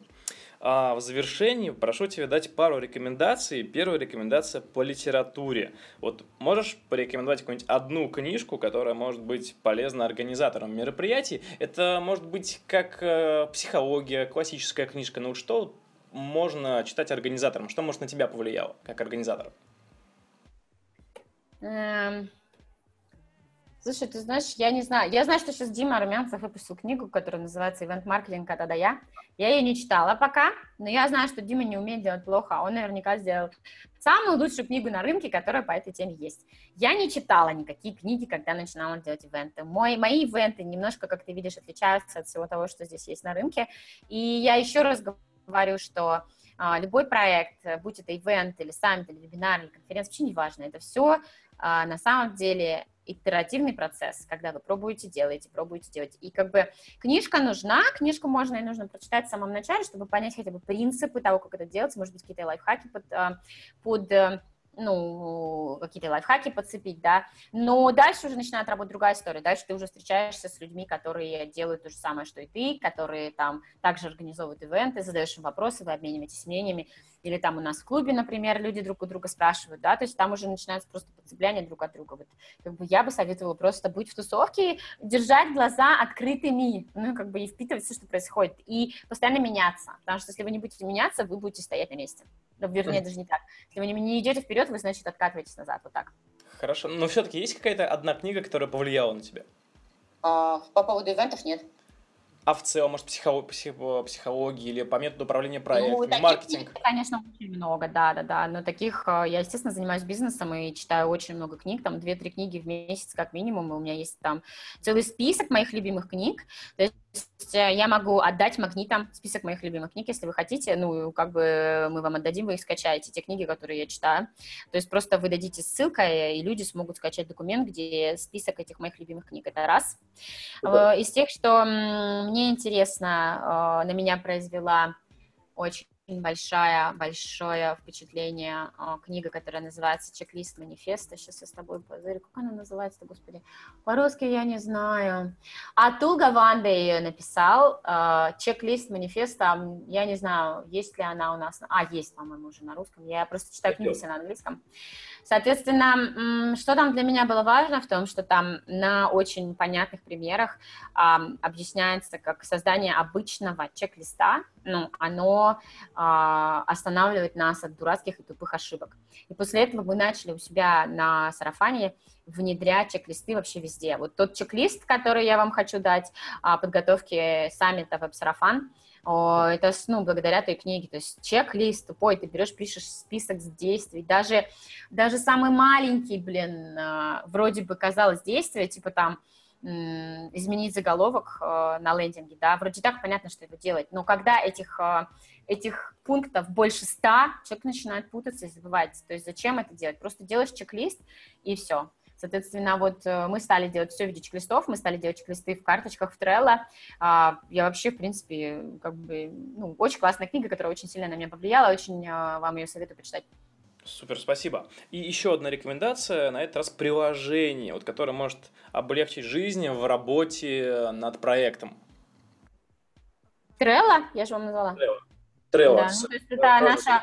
А в завершении прошу тебя дать пару рекомендаций. Первая рекомендация по литературе. Вот можешь порекомендовать какую-нибудь одну книжку, которая может быть полезна организаторам мероприятий? Это может быть как э, психология, классическая книжка, ну что можно читать организаторам? Что, может, на тебя повлияло, как организатора? Эм, Слушай, ты знаешь, я не знаю. Я знаю, что сейчас Дима Армянцев выпустил книгу, которая называется «Ивент-маркетинг от я». Я ее не читала пока, но я знаю, что Дима не умеет делать плохо. Он наверняка сделал самую лучшую книгу на рынке, которая по этой теме есть. Я не читала никакие книги, когда начинала делать ивенты. Мой, мои ивенты немножко, как ты видишь, отличаются от всего того, что здесь есть на рынке. И я еще раз говорю, что а, любой проект, будь это ивент или саммит, или вебинар, или конференция, вообще не важно, это все а, на самом деле итеративный процесс, когда вы пробуете, делаете, пробуете делать. И как бы книжка нужна, книжку можно и нужно прочитать в самом начале, чтобы понять хотя бы принципы того, как это делается, может быть, какие-то лайфхаки под, а, под ну, какие-то лайфхаки подцепить, да, но дальше уже начинает работать другая история, дальше ты уже встречаешься с людьми, которые делают то же самое, что и ты, которые там также организовывают ивенты, задаешь им вопросы, вы обмениваетесь мнениями, или там у нас в клубе, например, люди друг у друга спрашивают, да, то есть там уже начинается просто подцепляние друг от друга, вот, как бы я бы советовала просто быть в тусовке, держать глаза открытыми, ну, как бы и впитывать все, что происходит, и постоянно меняться, потому что если вы не будете меняться, вы будете стоять на месте, ну, вернее, даже не так, если вы не идете вперед, вы, значит, откатываетесь назад, вот так. Хорошо, но все-таки есть какая-то одна книга, которая повлияла на тебя? А, по поводу ивентов нет а в целом, может, психо- психологии или по методу управления проектами, ну, маркетинг? Конечно, очень много, да-да-да, но таких, э, я, естественно, занимаюсь бизнесом и читаю очень много книг, там, две-три книги в месяц как минимум, и у меня есть там целый список моих любимых книг, то есть Э, я могу отдать магнитам список моих любимых книг, если вы хотите. Ну, как бы мы вам отдадим, вы их скачаете, те книги, которые я читаю. То есть просто вы дадите ссылку, и люди смогут скачать документ, где список этих моих любимых книг. Это раз. Э, из тех, что мне интересно, э, на меня произвела очень очень большая, большое впечатление а, книга, которая называется «Чек-лист манифеста». Сейчас я с тобой позырю. Как она называется-то, господи? По-русски я не знаю. Атул Гаванда ее написал. А, «Чек-лист манифеста». Я не знаю, есть ли она у нас. А, есть, по-моему, уже на русском. Я просто читаю книги все на английском. Соответственно, что там для меня было важно в том, что там на очень понятных примерах а, объясняется, как создание обычного чек-листа, ну, оно а, останавливает нас от дурацких и тупых ошибок. И после этого мы начали у себя на сарафане внедрять чек-листы вообще везде. Вот тот чек-лист, который я вам хочу дать о подготовке саммита веб-сарафан, это, ну, благодаря той книге, то есть чек-лист тупой, ты берешь, пишешь список действий, даже, даже самый маленький, блин, а, вроде бы казалось действие, типа там, изменить заголовок э, на лендинге, да, вроде так понятно, что это делать, но когда этих, э, этих пунктов больше ста, человек начинает путаться и забывать, то есть зачем это делать, просто делаешь чек-лист и все, Соответственно, вот э, мы стали делать все в виде чек-листов, мы стали делать чек-листы в карточках, в Trello. А, я вообще, в принципе, как бы, ну, очень классная книга, которая очень сильно на меня повлияла, очень вам ее советую почитать. Супер, спасибо. И еще одна рекомендация, на этот раз приложение, вот, которое может облегчить жизнь в работе над проектом. Trello, я же вам назвала. Trello. Trello. Да, ну, то есть это наша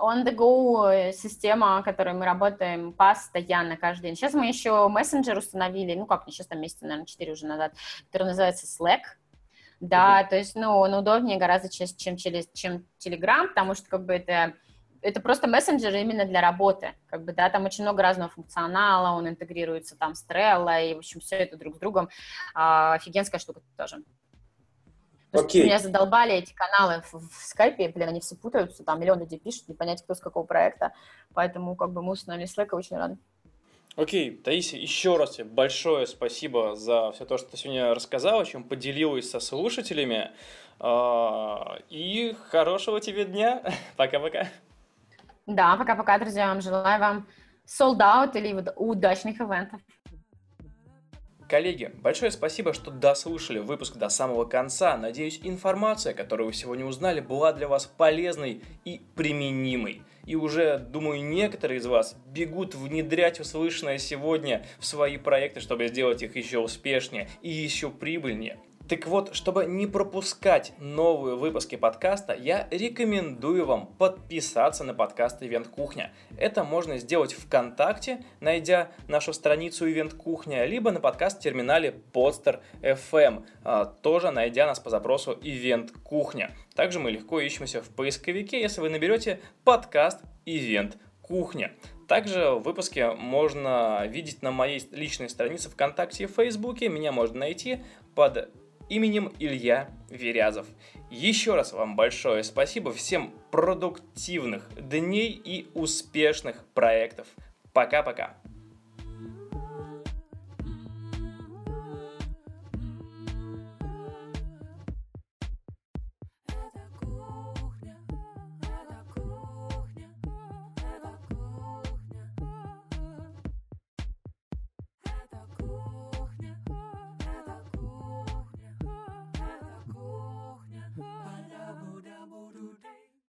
on-the-go система, которой мы работаем постоянно, каждый день. Сейчас мы еще мессенджер установили, ну как, сейчас там месяца, наверное, 4 уже назад, который называется Slack. Да, mm-hmm. то есть, ну, он удобнее гораздо, чем, через, чем Telegram, потому что, как бы, это это просто мессенджер именно для работы, как бы, да, там очень много разного функционала, он интегрируется там с Trello, и, в общем, все это друг с другом, а, офигенская штука тоже. Окей. Меня задолбали эти каналы в, в скайпе, блин, они все путаются, там миллион людей пишут, не понять, кто с какого проекта, поэтому, как бы, мы установили Slack, и очень рады. Окей, Таисия, еще раз тебе большое спасибо за все то, что ты сегодня рассказала, чем поделилась со слушателями. А, и хорошего тебе дня. Пока-пока. Да, пока-пока, друзья. Вам желаю вам sold out или удачных ивентов. Коллеги, большое спасибо, что дослушали выпуск до самого конца. Надеюсь, информация, которую вы сегодня узнали, была для вас полезной и применимой. И уже, думаю, некоторые из вас бегут внедрять услышанное сегодня в свои проекты, чтобы сделать их еще успешнее и еще прибыльнее. Так вот, чтобы не пропускать новые выпуски подкаста, я рекомендую вам подписаться на подкаст Ивент Кухня. Это можно сделать ВКонтакте, найдя нашу страницу Ивент Кухня, либо на подкаст-терминале Podster FM, а, тоже найдя нас по запросу Ивент Кухня. Также мы легко ищемся в поисковике, если вы наберете подкаст Ивент Кухня. Также выпуски можно видеть на моей личной странице ВКонтакте и Фейсбуке. Меня можно найти под именем Илья Верязов. Еще раз вам большое спасибо, всем продуктивных дней и успешных проектов. Пока-пока.